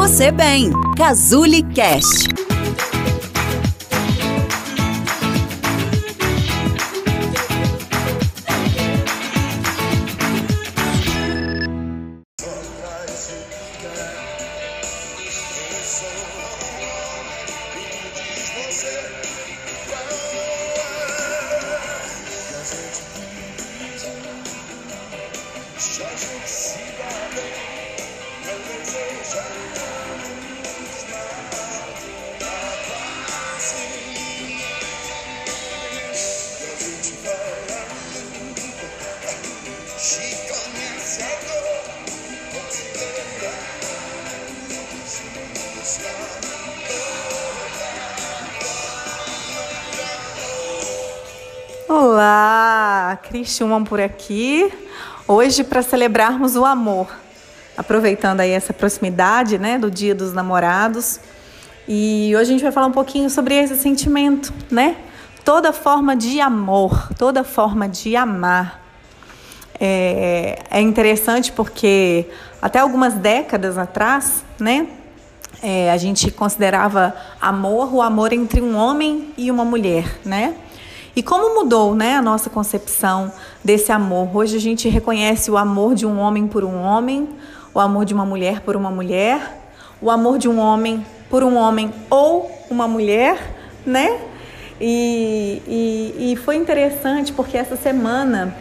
você bem. Cazuli Cast. Olá, Cris Schumann por aqui. Hoje para celebrarmos o amor, aproveitando aí essa proximidade, né, do Dia dos Namorados. E hoje a gente vai falar um pouquinho sobre esse sentimento, né? Toda forma de amor, toda forma de amar. É, é interessante porque até algumas décadas atrás, né, é, a gente considerava amor o amor entre um homem e uma mulher, né? E como mudou né, a nossa concepção desse amor? Hoje a gente reconhece o amor de um homem por um homem, o amor de uma mulher por uma mulher, o amor de um homem por um homem ou uma mulher, né? E, e, e foi interessante porque essa semana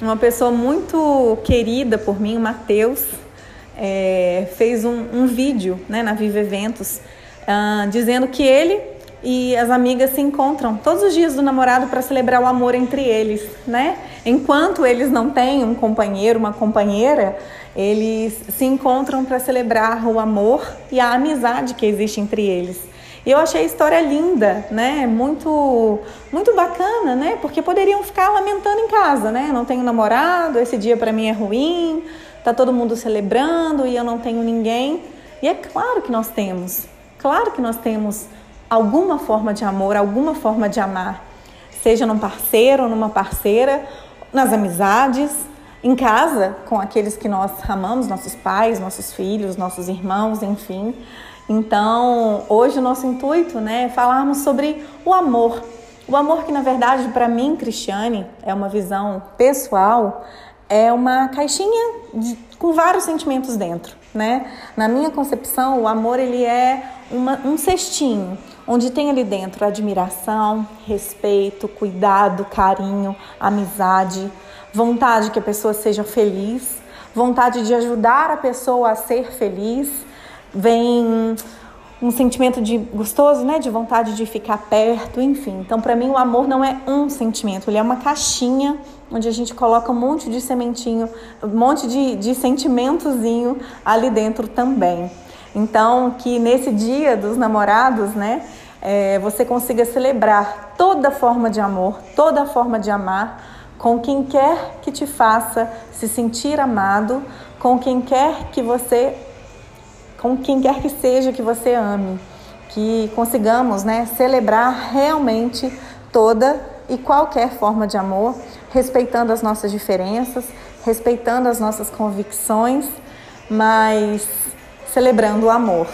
uma pessoa muito querida por mim, o Matheus, é, fez um, um, vídeo né, na Viva Eventos uh, dizendo que ele e as amigas se encontram todos os dias do namorado para celebrar o amor entre eles, né? Enquanto eles não têm um companheiro, uma companheira, eles se encontram para celebrar o amor e a amizade que existe entre eles. E eu achei a história linda, né? Muito, muito bacana, né? Porque poderiam ficar lamentando em casa, né? Não tenho namorado, esse dia para mim é ruim, tá todo mundo celebrando e eu não tenho ninguém. E é claro que nós temos, claro que nós temos alguma forma de amor, alguma forma de amar, seja num parceiro ou numa parceira, nas amizades, em casa, com aqueles que nós amamos, nossos pais, nossos filhos, nossos irmãos, enfim. Então, hoje o nosso intuito né, é falarmos sobre o amor. O amor que, na verdade, para mim, Cristiane, é uma visão pessoal, é uma caixinha de, com vários sentimentos dentro, né? Na minha concepção, o amor ele é uma, um cestinho onde tem ali dentro admiração, respeito, cuidado, carinho, amizade, vontade que a pessoa seja feliz, vontade de ajudar a pessoa a ser feliz, vem um sentimento de gostoso, né, de vontade de ficar perto, enfim. Então, para mim, o amor não é um sentimento, ele é uma caixinha onde a gente coloca um monte de sementinho, um monte de, de sentimentozinho ali dentro também. Então, que nesse dia dos namorados, né, é, você consiga celebrar toda forma de amor, toda forma de amar, com quem quer que te faça se sentir amado, com quem quer que você, com quem quer que seja que você ame, que consigamos, né, celebrar realmente toda e qualquer forma de amor, respeitando as nossas diferenças, respeitando as nossas convicções, mas celebrando o amor.